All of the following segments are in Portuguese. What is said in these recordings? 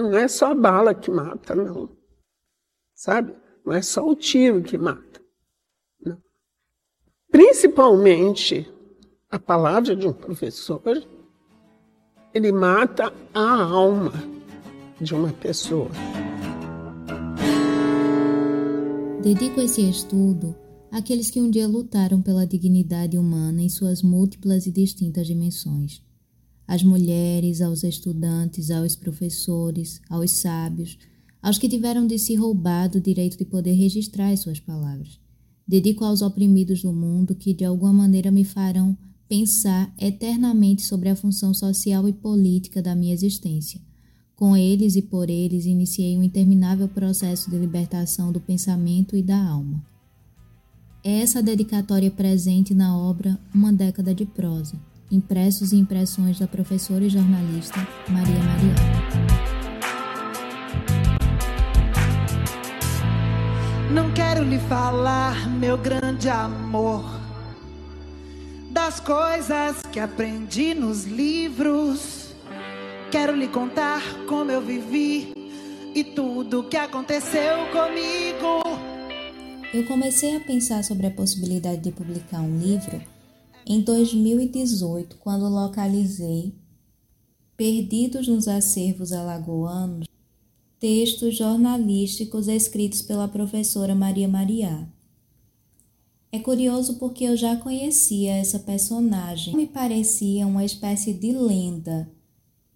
Não é só a bala que mata, não. Sabe? Não é só o tiro que mata. Não. Principalmente a palavra de um professor, ele mata a alma de uma pessoa. Dedico esse estudo àqueles que um dia lutaram pela dignidade humana em suas múltiplas e distintas dimensões. Às mulheres, aos estudantes, aos professores, aos sábios, aos que tiveram de si roubado o direito de poder registrar as suas palavras. Dedico aos oprimidos do mundo que de alguma maneira me farão pensar eternamente sobre a função social e política da minha existência com eles e por eles iniciei um interminável processo de libertação do pensamento e da alma. É essa dedicatória presente na obra Uma Década de Prosa, impressos e impressões da professora e jornalista Maria Maria. Não quero lhe falar, meu grande amor, das coisas que aprendi nos livros Quero lhe contar como eu vivi e tudo que aconteceu comigo. Eu comecei a pensar sobre a possibilidade de publicar um livro em 2018, quando localizei, perdidos nos acervos alagoanos, textos jornalísticos escritos pela professora Maria Maria. É curioso porque eu já conhecia essa personagem. Me parecia uma espécie de lenda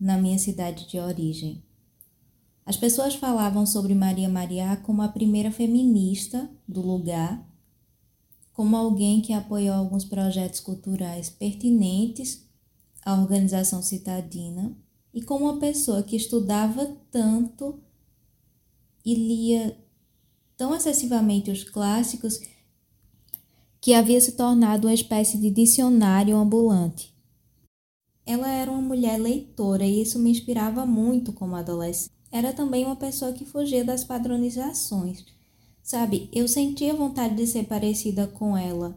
na minha cidade de origem. As pessoas falavam sobre Maria Maria como a primeira feminista do lugar, como alguém que apoiou alguns projetos culturais pertinentes à organização citadina e como uma pessoa que estudava tanto e lia tão excessivamente os clássicos que havia se tornado uma espécie de dicionário ambulante. Ela era uma mulher leitora e isso me inspirava muito como adolescente. Era também uma pessoa que fugia das padronizações. Sabe, eu sentia vontade de ser parecida com ela.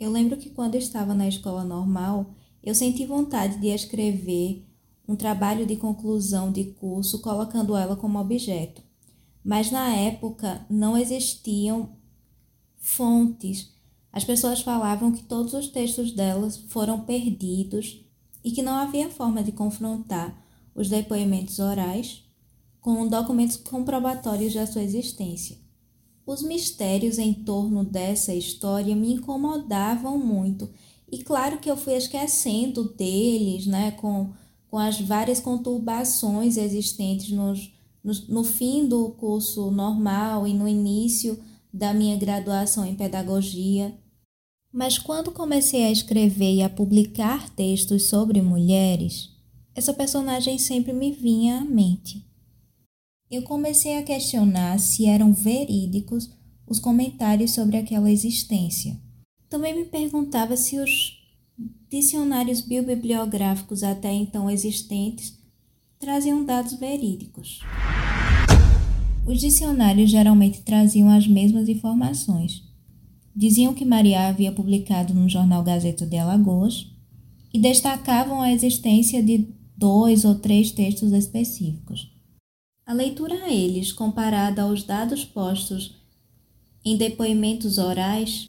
Eu lembro que quando estava na escola normal, eu senti vontade de escrever um trabalho de conclusão de curso colocando ela como objeto. Mas na época não existiam fontes. As pessoas falavam que todos os textos delas foram perdidos e que não havia forma de confrontar os depoimentos orais com documentos comprobatórios da sua existência. Os mistérios em torno dessa história me incomodavam muito, e claro que eu fui esquecendo deles, né, com, com as várias conturbações existentes nos, no, no fim do curso normal e no início da minha graduação em pedagogia. Mas quando comecei a escrever e a publicar textos sobre mulheres, essa personagem sempre me vinha à mente. Eu comecei a questionar se eram verídicos os comentários sobre aquela existência. Também me perguntava se os dicionários biobibliográficos até então existentes traziam dados verídicos. Os dicionários geralmente traziam as mesmas informações, diziam que Maria havia publicado no jornal Gazeta de Alagoas e destacavam a existência de dois ou três textos específicos. A leitura a eles, comparada aos dados postos em depoimentos orais,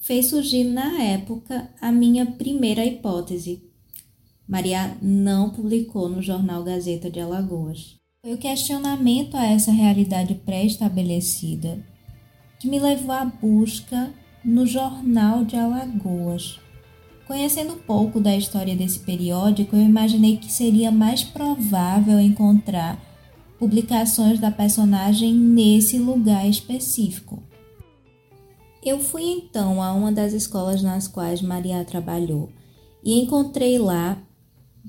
fez surgir na época a minha primeira hipótese. Maria não publicou no jornal Gazeta de Alagoas. Foi o questionamento a essa realidade pré-estabelecida que me levou à busca no Jornal de Alagoas. Conhecendo pouco da história desse periódico, eu imaginei que seria mais provável encontrar publicações da personagem nesse lugar específico. Eu fui então a uma das escolas nas quais Maria trabalhou e encontrei lá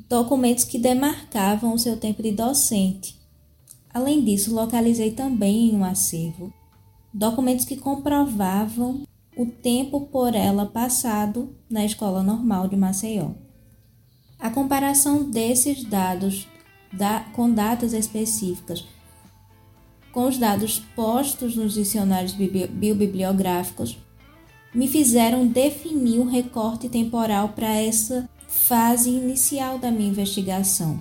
documentos que demarcavam o seu tempo de docente. Além disso, localizei também em um acervo documentos que comprovavam o tempo por ela passado na escola normal de Maceió. A comparação desses dados da, com datas específicas com os dados postos nos dicionários biobibliográficos me fizeram definir um recorte temporal para essa fase inicial da minha investigação.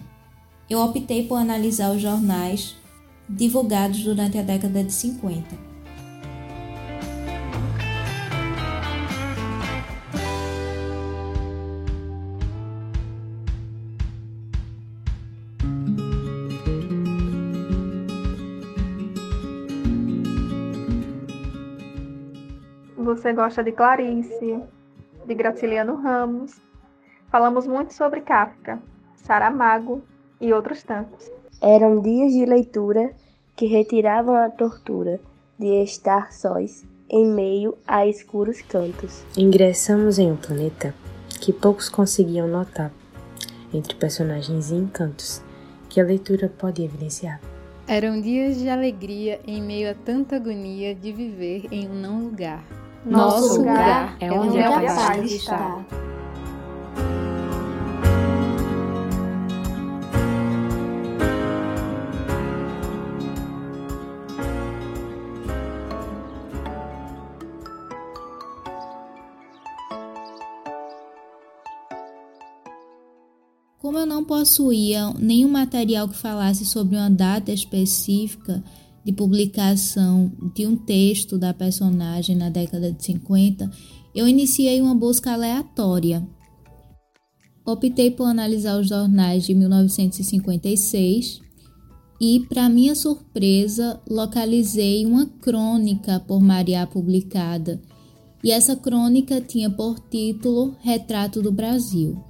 eu optei por analisar os jornais divulgados durante a década de 50. Você gosta de Clarice, de Graciliano Ramos. Falamos muito sobre Kafka, Saramago e outros tantos. Eram dias de leitura que retiravam a tortura de estar sós em meio a escuros cantos. Ingressamos em um planeta que poucos conseguiam notar, entre personagens e encantos que a leitura pode evidenciar. Eram dias de alegria em meio a tanta agonia de viver em um não lugar. Nosso, lugar, é onde, a paz está. Como eu não possuía nenhum material que falasse sobre uma data específica de publicação de um texto da personagem na década de 50, eu iniciei uma busca aleatória. Optei por analisar os jornais de 1956 e, para minha surpresa, localizei uma crônica por Maria publicada. E essa crônica tinha por título Retrato do Brasil.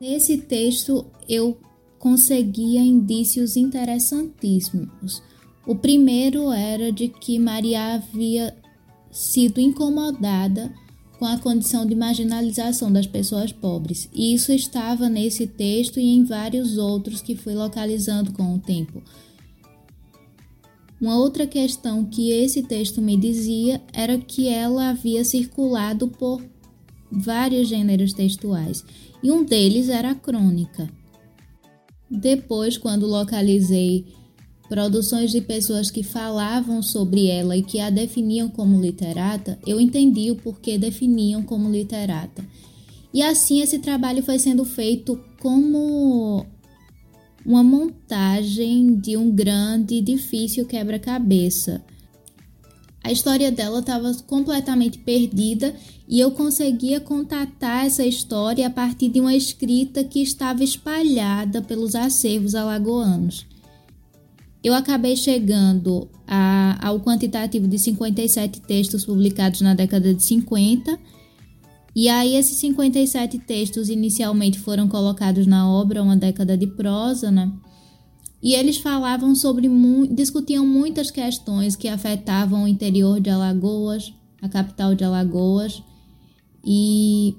Nesse texto eu conseguia indícios interessantíssimos. O primeiro era de que Maria havia sido incomodada com a condição de marginalização das pessoas pobres. E isso estava nesse texto e em vários outros que fui localizando com o tempo. Uma outra questão que esse texto me dizia era que ela havia circulado por vários gêneros textuais e um deles era a crônica. Depois, quando localizei produções de pessoas que falavam sobre ela e que a definiam como literata, eu entendi o porquê definiam como literata. E assim esse trabalho foi sendo feito como uma montagem de um grande e difícil quebra-cabeça. A história dela estava completamente perdida e eu conseguia contatar essa história a partir de uma escrita que estava espalhada pelos acervos alagoanos. Eu acabei chegando a, ao quantitativo de 57 textos publicados na década de 50, e aí esses 57 textos inicialmente foram colocados na obra Uma Década de Prosa, né? E eles falavam sobre, discutiam muitas questões que afetavam o interior de Alagoas, a capital de Alagoas, e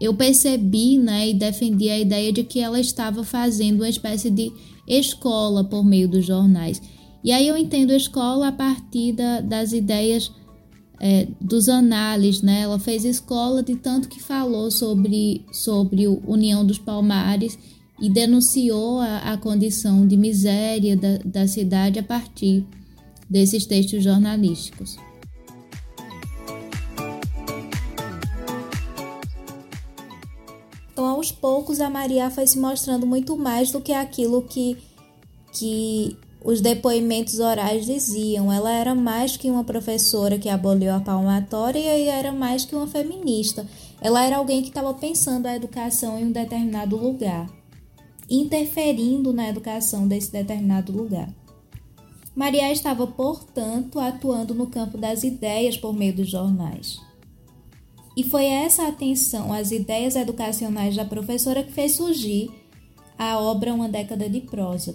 eu percebi, né, e defendi a ideia de que ela estava fazendo uma espécie de escola por meio dos jornais. E aí eu entendo a escola a partir da, das ideias é, dos análises, né? Ela fez escola de tanto que falou sobre, sobre a União dos Palmares e denunciou a, a condição de miséria da, da cidade a partir desses textos jornalísticos. Aos poucos, a Maria foi se mostrando muito mais do que aquilo que, que os depoimentos orais diziam. Ela era mais que uma professora que aboliu a palmatória e era mais que uma feminista. Ela era alguém que estava pensando a educação em um determinado lugar interferindo na educação desse determinado lugar. Maria estava, portanto, atuando no campo das ideias por meio dos jornais. E foi essa atenção às ideias educacionais da professora que fez surgir a obra Uma Década de Prosa.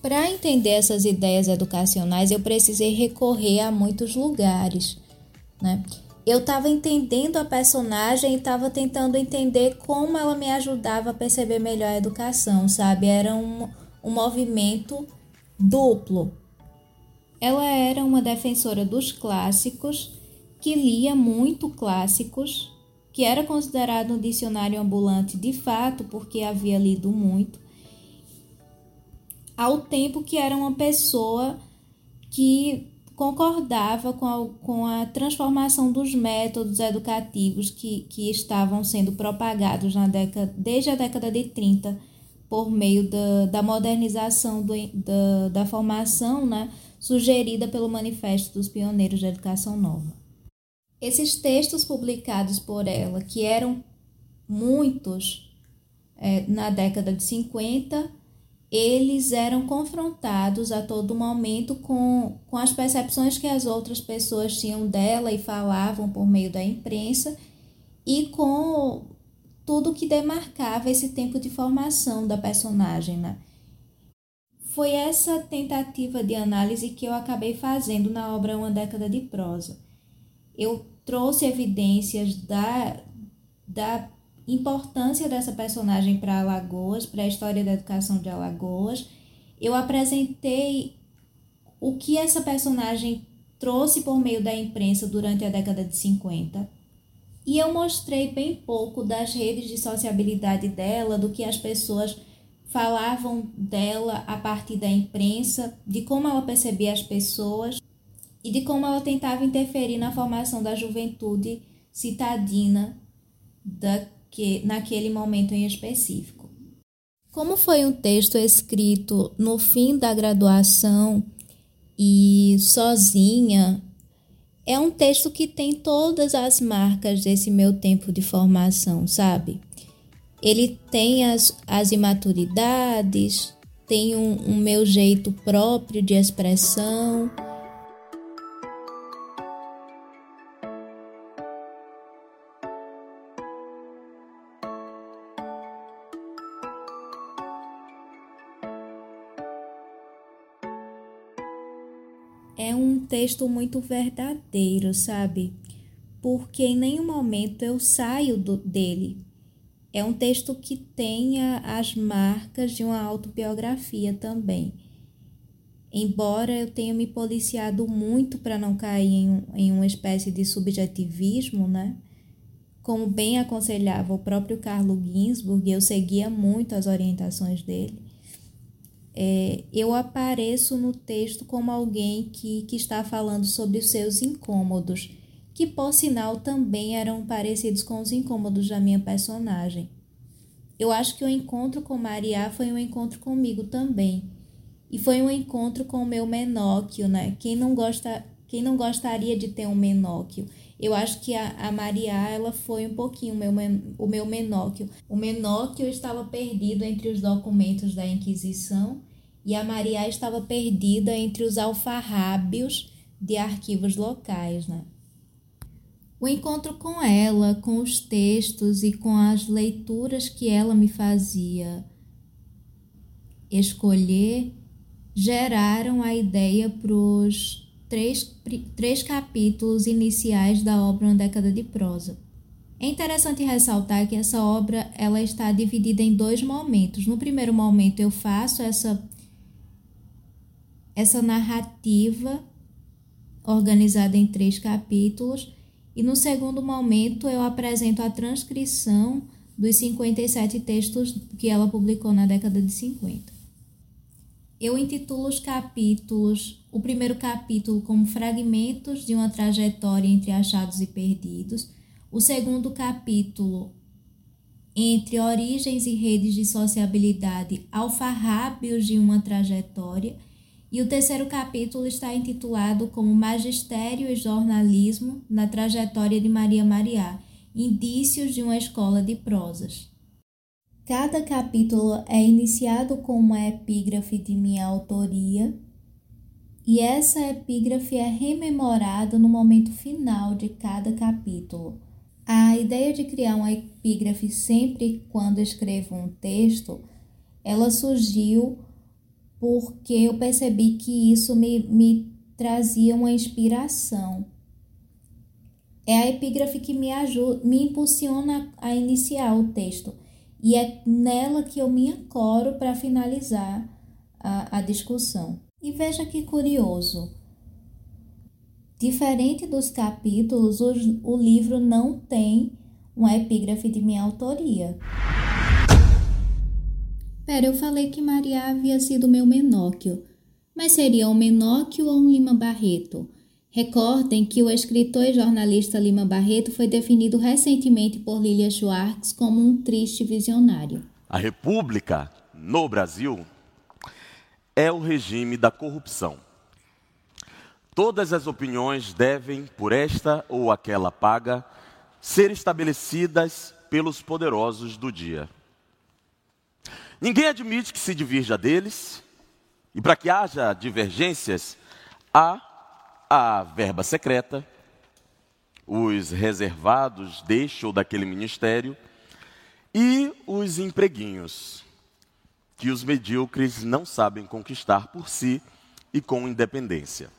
Para entender essas ideias educacionais, eu precisei recorrer a muitos lugares. Né? eu estava entendendo a personagem e estava tentando entender como ela me ajudava a perceber melhor a educação, sabe? Era um, um movimento duplo. Ela era uma defensora dos clássicos, que lia muito clássicos, que era considerado um dicionário ambulante de fato, porque havia lido muito, ao tempo que era uma pessoa que concordava com a, com a transformação dos métodos educativos que, que estavam sendo propagados na década, desde a década de 30 por meio da, da modernização do, da, da formação né, sugerida pelo Manifesto dos Pioneiros da Educação Nova. Esses textos publicados por ela, que eram muitos é, na década de 50, eles eram confrontados a todo momento com, com as percepções que as outras pessoas tinham dela e falavam por meio da imprensa e com tudo que demarcava esse tempo de formação da personagem. Né? Foi essa tentativa de análise que eu acabei fazendo na obra Uma Década de Prosa. Eu trouxe evidências da, da importância dessa personagem para Alagoas, para a história da educação de Alagoas. Eu apresentei o que essa personagem trouxe por meio da imprensa durante a década de 50. E eu mostrei bem pouco das redes de sociabilidade dela, do que as pessoas falavam dela a partir da imprensa, de como ela percebia as pessoas e de como ela tentava interferir na formação da juventude citadina da, que, naquele momento em específico. Como foi um texto escrito no fim da graduação e sozinha, é um texto que tem todas as marcas desse meu tempo de formação, sabe? Ele tem as, as imaturidades, tem um, um meu jeito próprio de expressão é um texto muito verdadeiro, sabe? Porque em nenhum momento eu saio do, dele. É um texto que tenha as marcas de uma autobiografia também. Embora eu tenha me policiado muito para não cair em, em uma espécie de subjetivismo, né? Como bem aconselhava o próprio Carlo Ginsburg, eu seguia muito as orientações dele é, eu apareço no texto como alguém que, que está falando sobre os seus incômodos, que por sinal também eram parecidos com os incômodos da minha personagem. Eu acho que o encontro com Maria foi um encontro comigo também. E foi um encontro com o meu menóquio, né? Quem não gosta, quem não gostaria de ter um menóquio? Eu acho que a, a Maria, ela foi um pouquinho o meu, o meu menóquio. O menóquio estava perdido entre os documentos da Inquisição e a Maria estava perdida entre os alfarrábios de arquivos locais. Né? O encontro com ela, com os textos e com as leituras que ela me fazia escolher geraram a ideia para os três, três capítulos iniciais da obra Uma Década de Prosa. É interessante ressaltar que essa obra ela está dividida em dois momentos. No primeiro momento eu faço essa essa narrativa organizada em três capítulos e no segundo momento eu apresento a transcrição dos 57 textos que ela publicou na década de 50. Eu intitulo os capítulos, o primeiro capítulo como Fragmentos de uma trajetória entre achados e perdidos, o segundo capítulo entre origens e redes de sociabilidade, alfarrábios de uma trajetória, e o terceiro capítulo está intitulado como Magistério e Jornalismo na trajetória de Maria Mariá, indícios de uma escola de prosas. Cada capítulo é iniciado com uma epígrafe de minha autoria, e essa epígrafe é rememorada no momento final de cada capítulo. A ideia de criar uma epígrafe sempre quando escrevo um texto, ela surgiu porque eu percebi que isso me, me trazia uma inspiração. É a epígrafe que me ajuda, me impulsiona a iniciar o texto e é nela que eu me ancoro para finalizar a, a discussão. E veja que curioso. Diferente dos capítulos, o, o livro não tem uma epígrafe de minha autoria. Pera, eu falei que Maria havia sido meu menóquio. Mas seria um menóquio ou um Lima Barreto? Recordem que o escritor e jornalista Lima Barreto foi definido recentemente por Lilia Schwartz como um triste visionário. A República no Brasil é o regime da corrupção. Todas as opiniões devem, por esta ou aquela paga, ser estabelecidas pelos poderosos do dia. Ninguém admite que se divirja deles, e para que haja divergências, há a verba secreta, os reservados deste ou daquele ministério e os empreguinhos, que os medíocres não sabem conquistar por si e com independência.